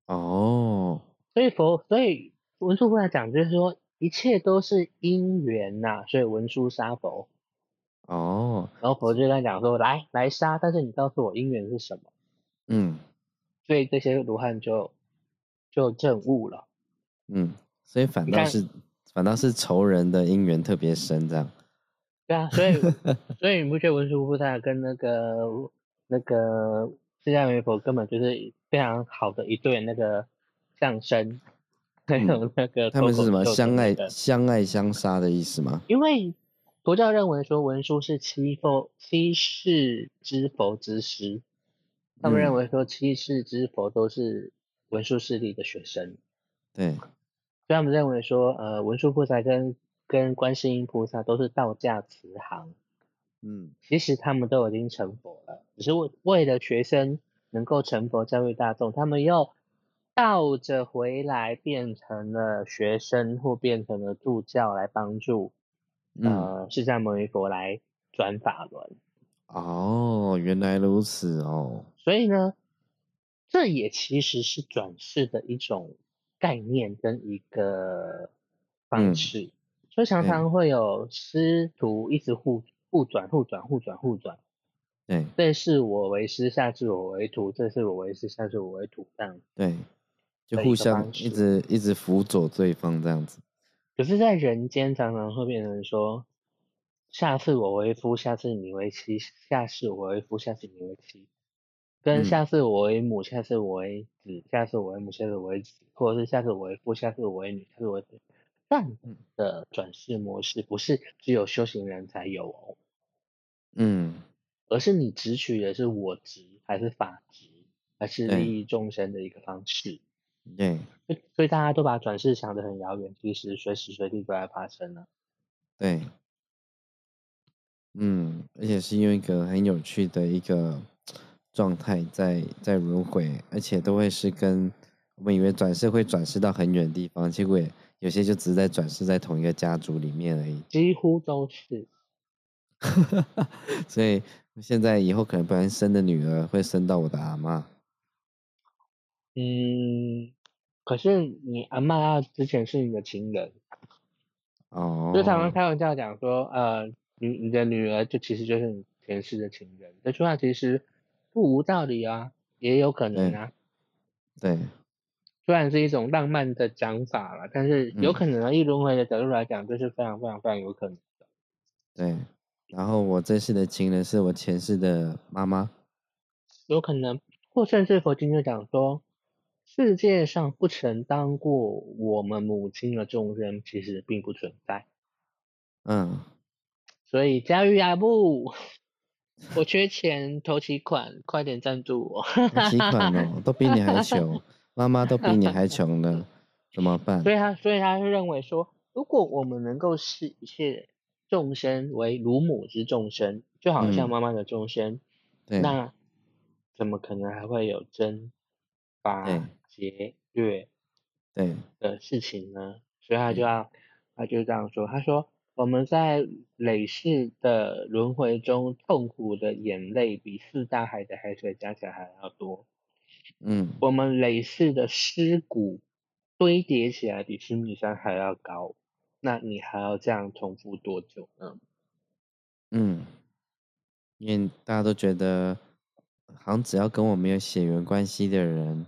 哦，所以佛所以文殊菩萨讲就是说。一切都是因缘呐，所以文殊杀佛。哦。然后佛就在讲说：“来，来杀，但是你告诉我因缘是什么？”嗯。所以这些罗汉就就证悟了。嗯，所以反倒是反倒是仇人的因缘特别深，这样。对啊，所以所以你不觉得文殊菩萨跟那个那个释迦牟尼佛根本就是非常好的一对那个相生？还有那个，他们是什么相爱相爱相杀的意思吗？因为佛教认为说文殊是七佛七世之佛之师，他们认为说七世之佛都是文殊师弟的学生。对，所以他们认为说，呃，文殊菩萨跟跟观世音菩萨都是道家慈航。嗯，其实他们都已经成佛了，只是为为了学生能够成佛教育大众，他们又。倒着回来变成了学生或变成了助教来帮助，呃，释迦牟尼佛来转法轮。哦，原来如此哦。所以呢，这也其实是转世的一种概念跟一个方式，所以常常会有师徒一直互互转、互转、互转、互转。对，这是我为师，下次我为徒；这是我为师，下次我为徒，这样。对。就互相一直一直辅佐对方这样子，可是，在人间常常会变成说，下次我为夫，下次你为妻；下次我为夫，下次你为妻；跟下次我为母，下次我为子；下次我为母，下次我为子；或者是下次我为父，下次我为女，下次我为子。这样的转世模式不是只有修行人才有哦，嗯，而是你执取的是我执还是法执，还是利益众生的一个方式。对，所以大家都把转世想得很遥远，其实随时随地都在发生了。对，嗯，而且是用一个很有趣的一个状态在在轮回，而且都会是跟我们以为转世会转世到很远的地方，结果有些就只是在转世在同一个家族里面而已。几乎都是。所以现在以后可能不然生的女儿会生到我的阿妈。嗯。可是你阿妈之前是你的情人，哦，就他们开玩笑讲说，呃，你你的女儿就其实就是你前世的情人，这句话其实不无道理啊，也有可能啊。对，虽然是一种浪漫的讲法了，但是有可能啊，一轮回的角度来讲，这是非常非常非常有可能的。对，然后我这世的情人是我前世的妈妈，有可能，或甚至佛经就讲说。世界上不曾当过我们母亲的众生，其实并不存在。嗯，所以佳玉阿布，我缺钱，投期款，快点赞助我。投期款哦，都比你还穷，妈妈都比你还穷呢，怎么办？所以他，所以他是认为说，如果我们能够视一切众生为乳母之众生，就好像妈妈的众生，那怎么可能还会有争？法劫、掠对的事情呢，所以他就要，他就这样说，他说我们在累世的轮回中痛苦的眼泪，比四大海的海水加起来还要多。嗯，我们累世的尸骨堆叠起来比须弥山还要高，那你还要这样重复多久呢？嗯，因为大家都觉得，好像只要跟我没有血缘关系的人，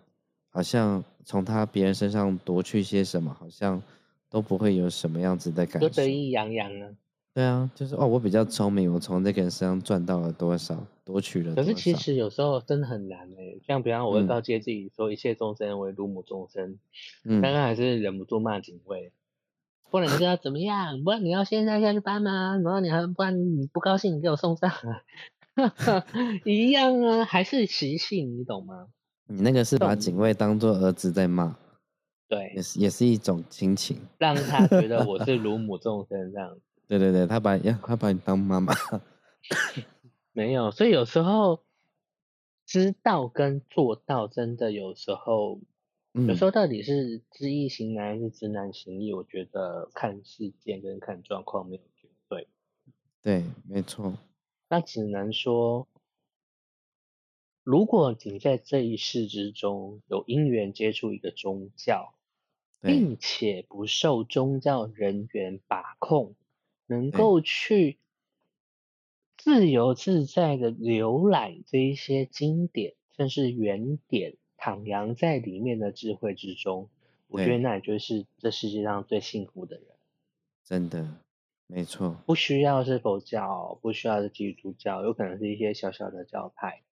好像从他别人身上夺去些什么，好像。都不会有什么样子的感觉，就得意洋洋啊。对啊，就是哦，我比较聪明，我从这个人身上赚到了多少，夺取了。可是其实有时候真的很难诶，像比方我会告诫自己说，一切众生为如母众生。嗯。刚刚还是忍不住骂警卫，不然你要怎么样？不然你要现在下去搬吗？然后你还不然你不高兴，你给我送上。一样啊，还是习性，你懂吗？你那个是把警卫当做儿子在骂。对，也是也是一种亲情，让他觉得我是 乳母众生这样子。对对对，他把要他把你当妈妈。没有，所以有时候知道跟做到，真的有时候，有时候到底是知易行难还是知难行易？我觉得看事件跟看状况没有绝对。对，没错。那只能说，如果你在这一世之中有因缘接触一个宗教。并且不受宗教人员把控，能够去自由自在的浏览这一些经典，甚至原点，徜徉在里面的智慧之中，我觉得那也就是这世界上最幸福的人。真的，没错。不需要是佛教，不需要是基督教，有可能是一些小小的教派，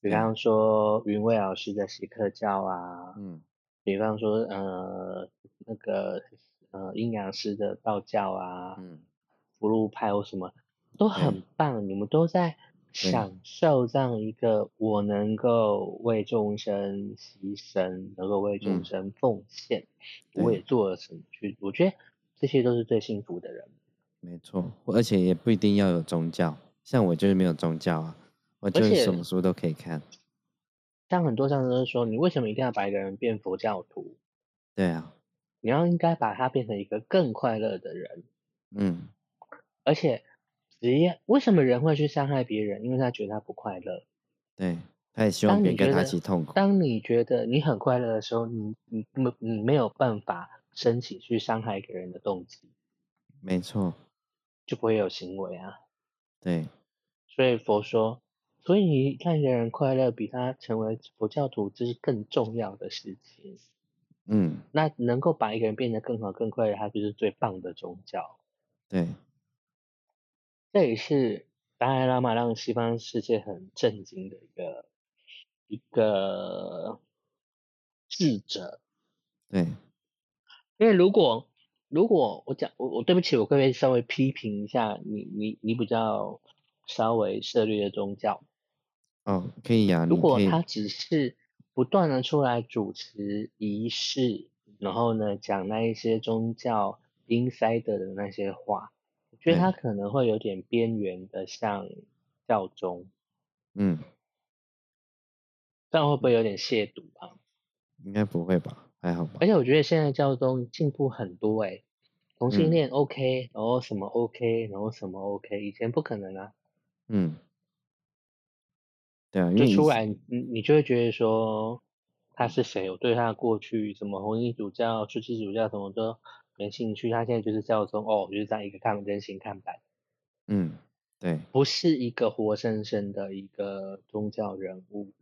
比方说云蔚老师的锡克教啊，嗯。比方说，呃，那个，呃，阴阳师的道教啊，嗯，福禄派或什么，都很棒。你们都在享受这样一个我能够为众生牺牲，能够为众生奉献，我也做了什么去？我觉得这些都是最幸福的人。没错，而且也不一定要有宗教，像我就是没有宗教啊，我就是什么书都可以看。像很多上都是说，你为什么一定要把一个人变佛教徒？对啊，你要应该把他变成一个更快乐的人。嗯，而且职业为什么人会去伤害别人？因为他觉得他不快乐。对，他也希望别人跟他一起痛苦。当你觉得你很快乐的时候，你你没你没有办法升起去伤害一个人的动机。没错，就不会有行为啊。对，所以佛说。所以你看一个人快乐，比他成为佛教徒这是更重要的事情。嗯，那能够把一个人变得更好、更快乐，他就是最棒的宗教。对，这也是达赖喇嘛让西方世界很震惊的一个一个智者。对，因为如果如果我讲我我对不起，我可不可以稍微批评一下你你你比较稍微涉猎的宗教？哦，可以呀。如果他只是不断的出来主持仪式，然后呢讲那一些宗教 inside 的那些话，我觉得他可能会有点边缘的，像教宗。嗯，这样会不会有点亵渎啊？应该不会吧，还好吧。而且我觉得现在教宗进步很多诶，同性恋 OK，然后什么 OK，然后什么 OK，以前不可能啊。嗯。就出来，你你就会觉得说他是谁？我对他的过去，什么红衣主教、初期主教，什么都没兴趣。他现在就是教宗哦，就是这样一个看人形看板。嗯，对，不是一个活生生的一个宗教人物。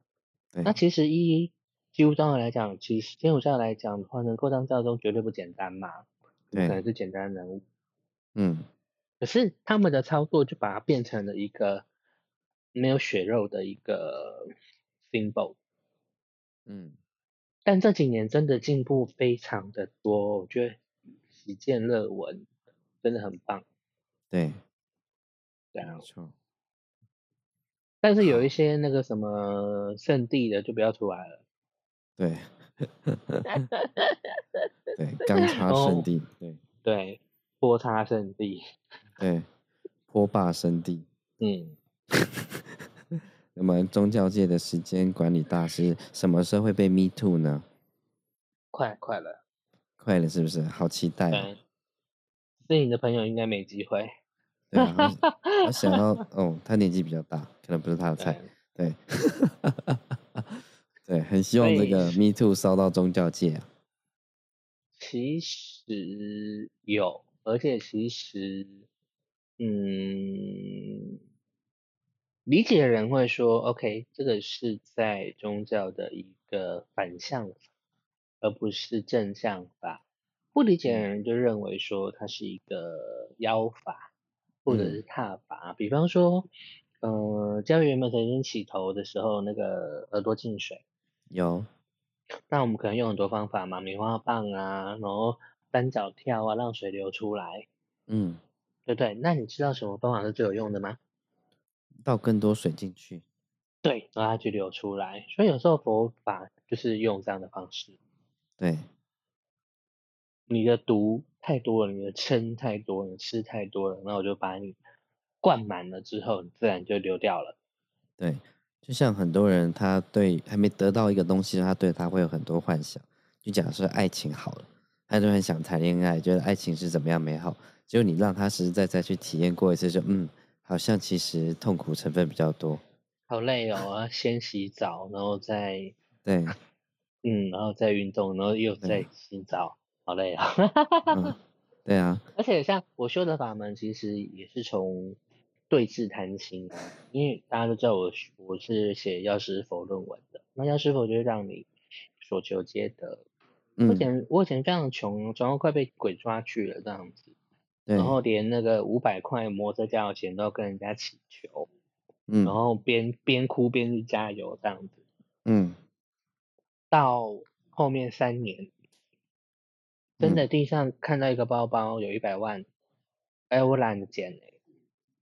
那其实一基督教来讲，其实天主教来讲的话，能够当教宗绝对不简单嘛，不可能是简单人物。嗯，可是他们的操作就把它变成了一个。没有血肉的一个 symbol，嗯，但这几年真的进步非常的多，我觉得喜见乐文，真的很棒。对，对啊，没错。但是有一些那个什么圣地的就不要出来了。对，对，钢 叉圣地，对，对，坡叉圣地，对，坡霸圣地，嗯。那么宗教界的时间管理大师什么时候会被 Me Too 呢？快快了，快了，是不是？好期待。所以你的朋友应该没机会。对啊，我想 要哦，他年纪比较大，可能不是他的菜。对，对，很希望这个 Me Too 烧到宗教界啊。其实有，而且其实，嗯，理解的人会说，OK，这个是在宗教的一个反向法，而不是正向法。不理解的人就认为说它是一个妖法。或者是踏法，比方说，呃，教育员们曾经洗头的时候，那个耳朵进水，有。那我们可能用很多方法嘛，棉花棒啊，然后单脚跳啊，让水流出来。嗯，对不对？那你知道什么方法是最有用的吗？倒更多水进去。对，让它去流出来。所以有时候佛法就是用这样的方式。对。你的毒太多了，你的嗔太多了，你吃太多了，那我就把你灌满了之后，你自然就流掉了。对，就像很多人，他对还没得到一个东西，他对他会有很多幻想。就假设爱情好了，他就很想谈恋爱，觉得爱情是怎么样美好。结果你让他实实在在去体验过一次，就嗯，好像其实痛苦成分比较多。好累哦，我要先洗澡，然后再 对，嗯，然后再运动，然后又再洗澡。好累啊！对啊，而且像我修的法门，其实也是从对峙贪心，因为大家都知道我我是写药师佛论文的，那药师佛就是让你所求皆得。我以前我以前非常穷，然后快被鬼抓去了这样子，然后连那个五百块摩托车加油钱都要跟人家祈求，嗯，然后边边哭边去加油这样子，嗯，到后面三年。真的，地上看到一个包包，有一百万，哎，我懒得捡哎。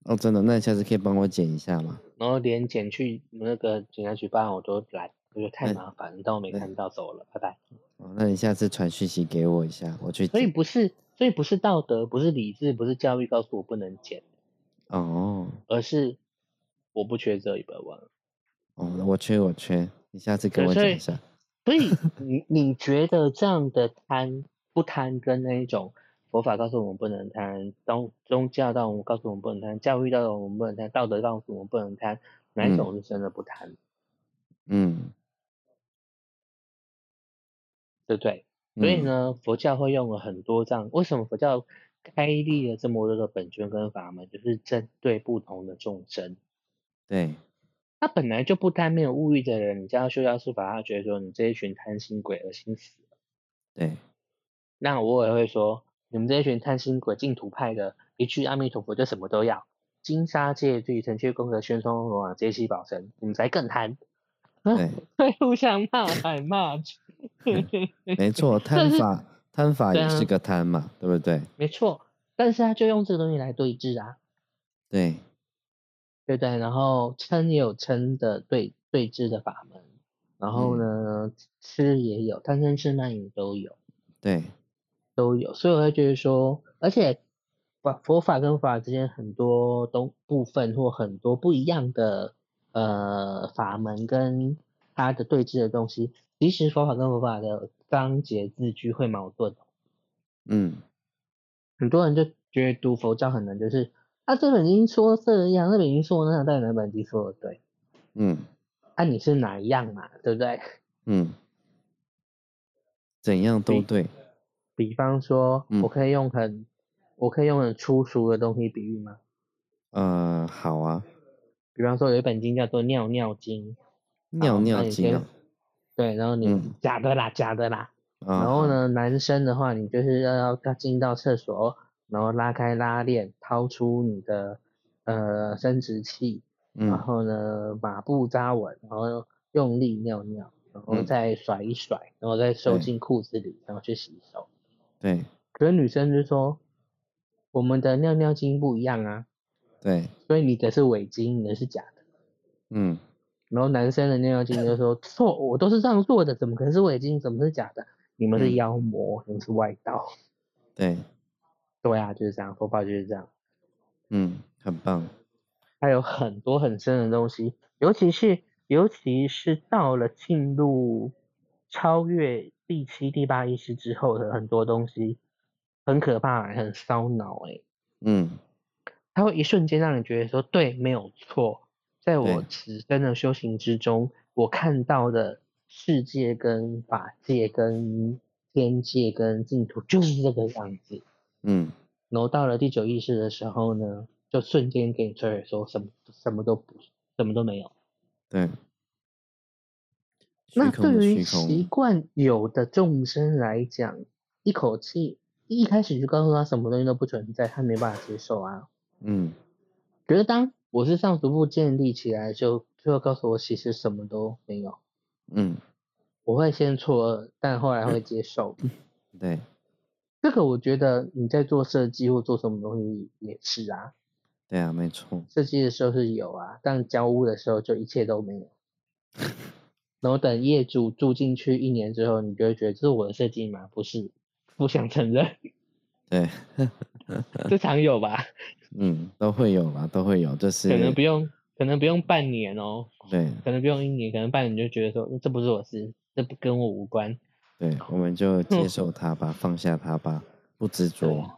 哦，真的，那你下次可以帮我捡一下吗？然后连捡去那个警察局办，我都懒，我觉得太麻烦，你当我没看到走了，拜拜。哦，那你下次传讯息给我一下，我去。所以不是，所以不是道德，不是理智，不是教育告诉我不能捡。哦。而是我不缺这一百万。哦，我缺，我缺，你下次跟我讲一下。所以 你你觉得这样的贪？不贪跟那一种佛法告诉我们不能贪，宗宗教到我们告诉我们不能贪，教育到我们不能贪，道德告诉我们不能贪，哪一种是真的不贪？嗯，对不对？所以呢，佛教会用了很多这样，为什么佛教开立了这么多的本尊跟法门，就是针对不同的众生。对，他本来就不贪没有物欲的人，你这样修药师法，他觉得说你这一群贪心鬼恶心死了。对。那我也会说，你们这一群贪心鬼、净土派的，一句阿弥陀佛就什么都要，金沙戒律、成就功德、宣通罗网、接气保身，你们才更贪。对，会互相骂来骂去。没错，贪法贪法也是个贪嘛，对不对？没错，但是他就用这个东西来对峙啊。对，对对，然后称也有称的对对峙的法门，然后呢，吃也有，贪嗔痴慢疑都有。对。都有，所以我会觉得说，而且法佛法跟法之间很多都部分或很多不一样的呃法门跟它的对峙的东西，其实佛法跟佛法的章节字句会矛盾。嗯，很多人就觉得读佛教很难，就是啊这本经说这样，那本经说那样，但哪本经说的对？嗯，啊你是哪一样嘛，对不对？嗯，怎样都对。比方说，我可以用很，我可以用很粗俗的东西比喻吗？呃，好啊。比方说，有一本经叫做《尿尿经》。尿尿经。对，然后你假的啦，假的啦。然后呢，男生的话，你就是要要要进到厕所，然后拉开拉链，掏出你的呃生殖器，然后呢马步扎稳，然后用力尿尿，然后再甩一甩，然后再收进裤子里，然后去洗手。对，可是女生就说，我们的尿尿经不一样啊。对，所以你的是伪经，你的是假的。嗯，然后男生的尿尿经就说 错，我都是这样做的，怎么可能是伪经？怎么是假的？你们是妖魔，你们是外道。对，对啊，就是这样，佛法就是这样。嗯，很棒。还有很多很深的东西，尤其是尤其是到了进入超越。第七、第八意识之后的很多东西，很可怕，很烧脑哎。嗯。它会一瞬间让你觉得说，对，没有错，在我此生的修行之中，我看到的世界跟法界跟天界跟净土就是这个样子。嗯。然后到了第九意识的时候呢，就瞬间给你摧毁，说什么什么都不，什么都没有。对。那对于习惯有的众生来讲，一口气一开始就告诉他什么东西都不存在，他没办法接受啊。嗯。可是当我是上逐步建立起来，就最后告诉我其实什么都没有。嗯。我会先错愕，但后来会接受。对。这个我觉得你在做设计或做什么东西也是啊。对啊，没错。设计的时候是有啊，但交屋的时候就一切都没有。然后等业主住进去一年之后，你就会觉得这是我的设计吗？不是，不想承认。对，这常有吧？嗯，都会有吧，都会有，就是可能不用，可能不用半年哦。对，可能不用一年，可能半年就觉得说这不是我事，这不跟我无关。对，我们就接受它吧，放下它吧，不执着。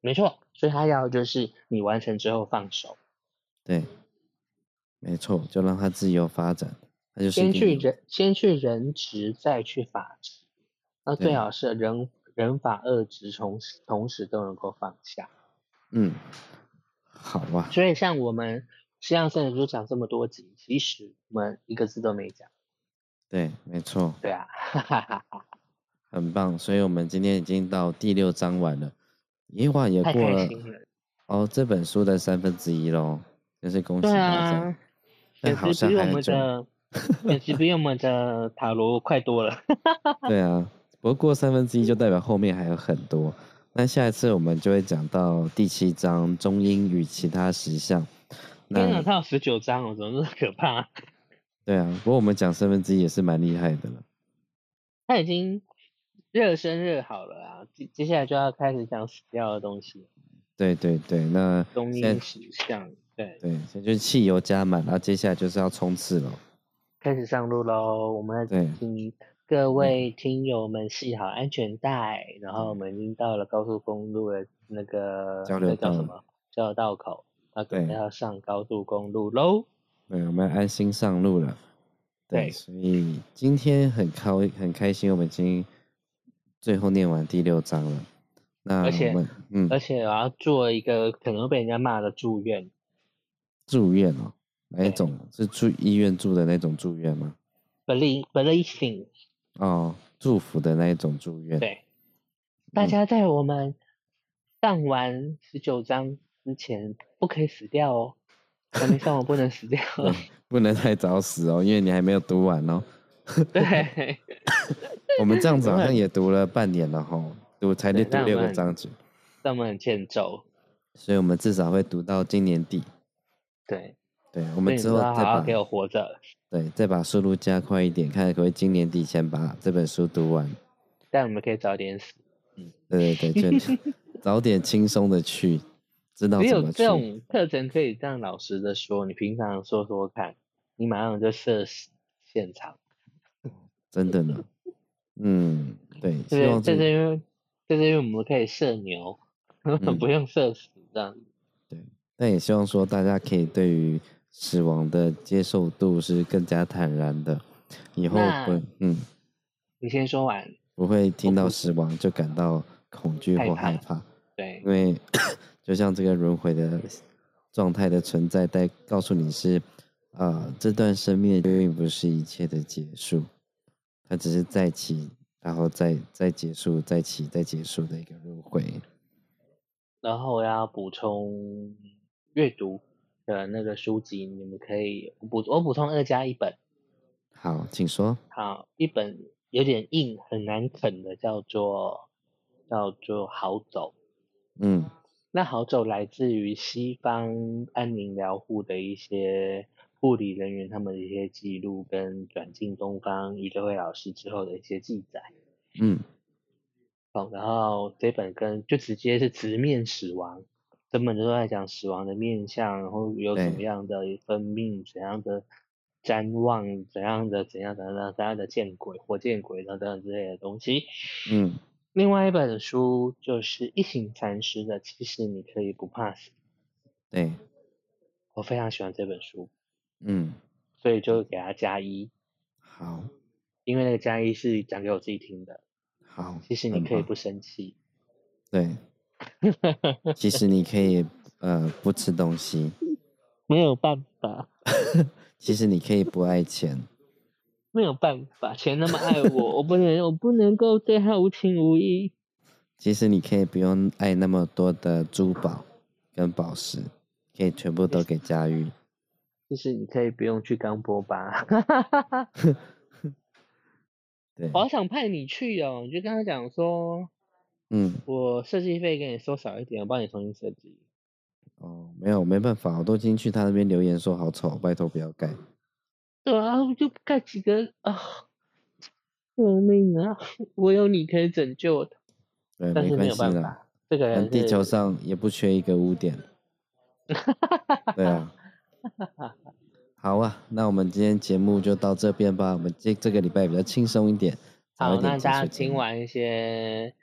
没错，所以他要就是你完成之后放手。对，没错，就让它自由发展。先去人，先去人职，再去法职，那最好是人人法二职同时同时都能够放下。嗯，好吧。所以像我们实际上圣人就讲这么多集，其实我们一个字都没讲。对，没错。对啊，哈哈哈哈很棒。所以我们今天已经到第六章完了，一晃也过了哦，这本书的三分之一喽，真是恭喜大家。但好像还久。也是比我们的塔罗快多了。对啊，不过过三分之一就代表后面还有很多。那下一次我们就会讲到第七章中英与其他实相。天哪，它有十九章哦，怎么那么可怕？对啊，不过我们讲三分之一也是蛮厉害的了。他已经热身热好了啊，接接下来就要开始讲死掉的东西。对对对，那中英实相，对对，现在就是汽油加满，然后接下来就是要冲刺了。开始上路喽！我们来请各位听友们系好安全带，然后我们已经到了高速公路的那个那叫什么？交流道口，那准备要上高速公路喽。对，我们安心上路了。对，所以今天很开很开心，我们已经最后念完第六章了。那而且，嗯，而且我要做一个可能被人家骂的住院。住院哦。哪一种是住医院住的那种住院吗？Believe,？Believing 哦，祝福的那一种祝愿。对，大家在我们上完十九章之前不可以死掉哦，还没上完不能死掉，不能太早死哦，因为你还没有读完哦。对，我们这样子 好像也读了半年了哈，读才读六个章节，那我们很欠揍，所以我们至少会读到今年底。对。对，我们之后再把给我活着。对，再把速度加快一点，看可不可以今年底前把这本书读完。但我们可以早点死。嗯，对对对，就 早点轻松的去，知道怎么去。有这种课程可以这样老实的说，你平常说说看，你马上就射死现场。真的呢。嗯，对。希望这是因为，这是因为我们可以射牛，不用射死这样。对，但也希望说大家可以对于。死亡的接受度是更加坦然的，以后会嗯，你先说完，不会听到死亡就感到恐惧或害怕，对，因为 就像这个轮回的状态的存在，在告诉你是啊，这段生命并不是一切的结束，它只是再起，然后再再结束，再起再结束的一个轮回。然后我要补充阅读。的那个书籍，你们可以补我补充二加一本。好，请说。好，一本有点硬，很难啃的，叫做叫做好走。嗯，那好走来自于西方安宁疗护的一些护理人员他们的一些记录，跟转进东方余德慧老师之后的一些记载。嗯，好，然后这本跟就直接是直面死亡。根本都在讲死亡的面相，然后有什么样的分命，怎样的瞻望，怎样的怎样怎样怎样的见鬼或见鬼等等之类的东西。嗯，另外一本书就是一行禅师的，其实你可以不怕死。对，我非常喜欢这本书。嗯，所以就给他加一。好，因为那个加一是讲给我自己听的。好，其实你可以不生气。对，其实你可以呃不吃东西。没有办法。其实你可以不爱钱。没有办法，钱那么爱我，我不能，我不能够对他无情无义。其实你可以不用爱那么多的珠宝跟宝石，可以全部都给佳玉。其实你可以不用去刚波吧。对，我好想派你去哦，你就跟他讲说，嗯，我设计费给你收少一点，我帮你重新设计。哦，没有，没办法，我都已经去他那边留言说好丑，拜托不要盖。对啊，我就盖几个啊！救命啊！我有你可以拯救的，对，但是没有办法，这个人地球上也不缺一个污点。对啊。好啊，那我们今天节目就到这边吧。我们这这个礼拜比较轻松一点。好，那大家听完一些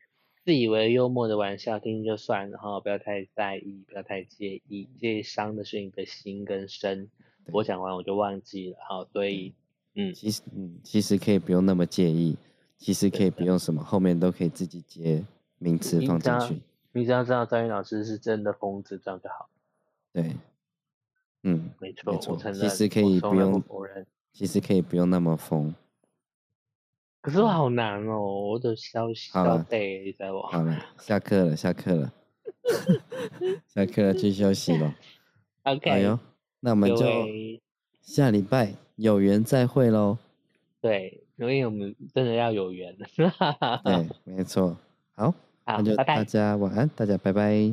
自以为幽默的玩笑，听就算，然后不要太在意，不要太介意，介意伤的是你的心跟身。我讲完我就忘记了，好，所以，嗯，其实，嗯，其实可以不用那么介意，其实可以不用什么，后面都可以自己接名词放进去。你只要知道张云老师是真的疯子，这样就好。对，嗯，没错，没错，其实可以不用，其实可以不用那么疯。可是我好难哦，我的消息好了，在我。好了，下课了，下课了，下课了，去休息了。OK。哎呦。那我们就下礼拜有缘再会喽。对，因为我们真的要有缘。对，没错。好，那就大家晚安，大家拜拜。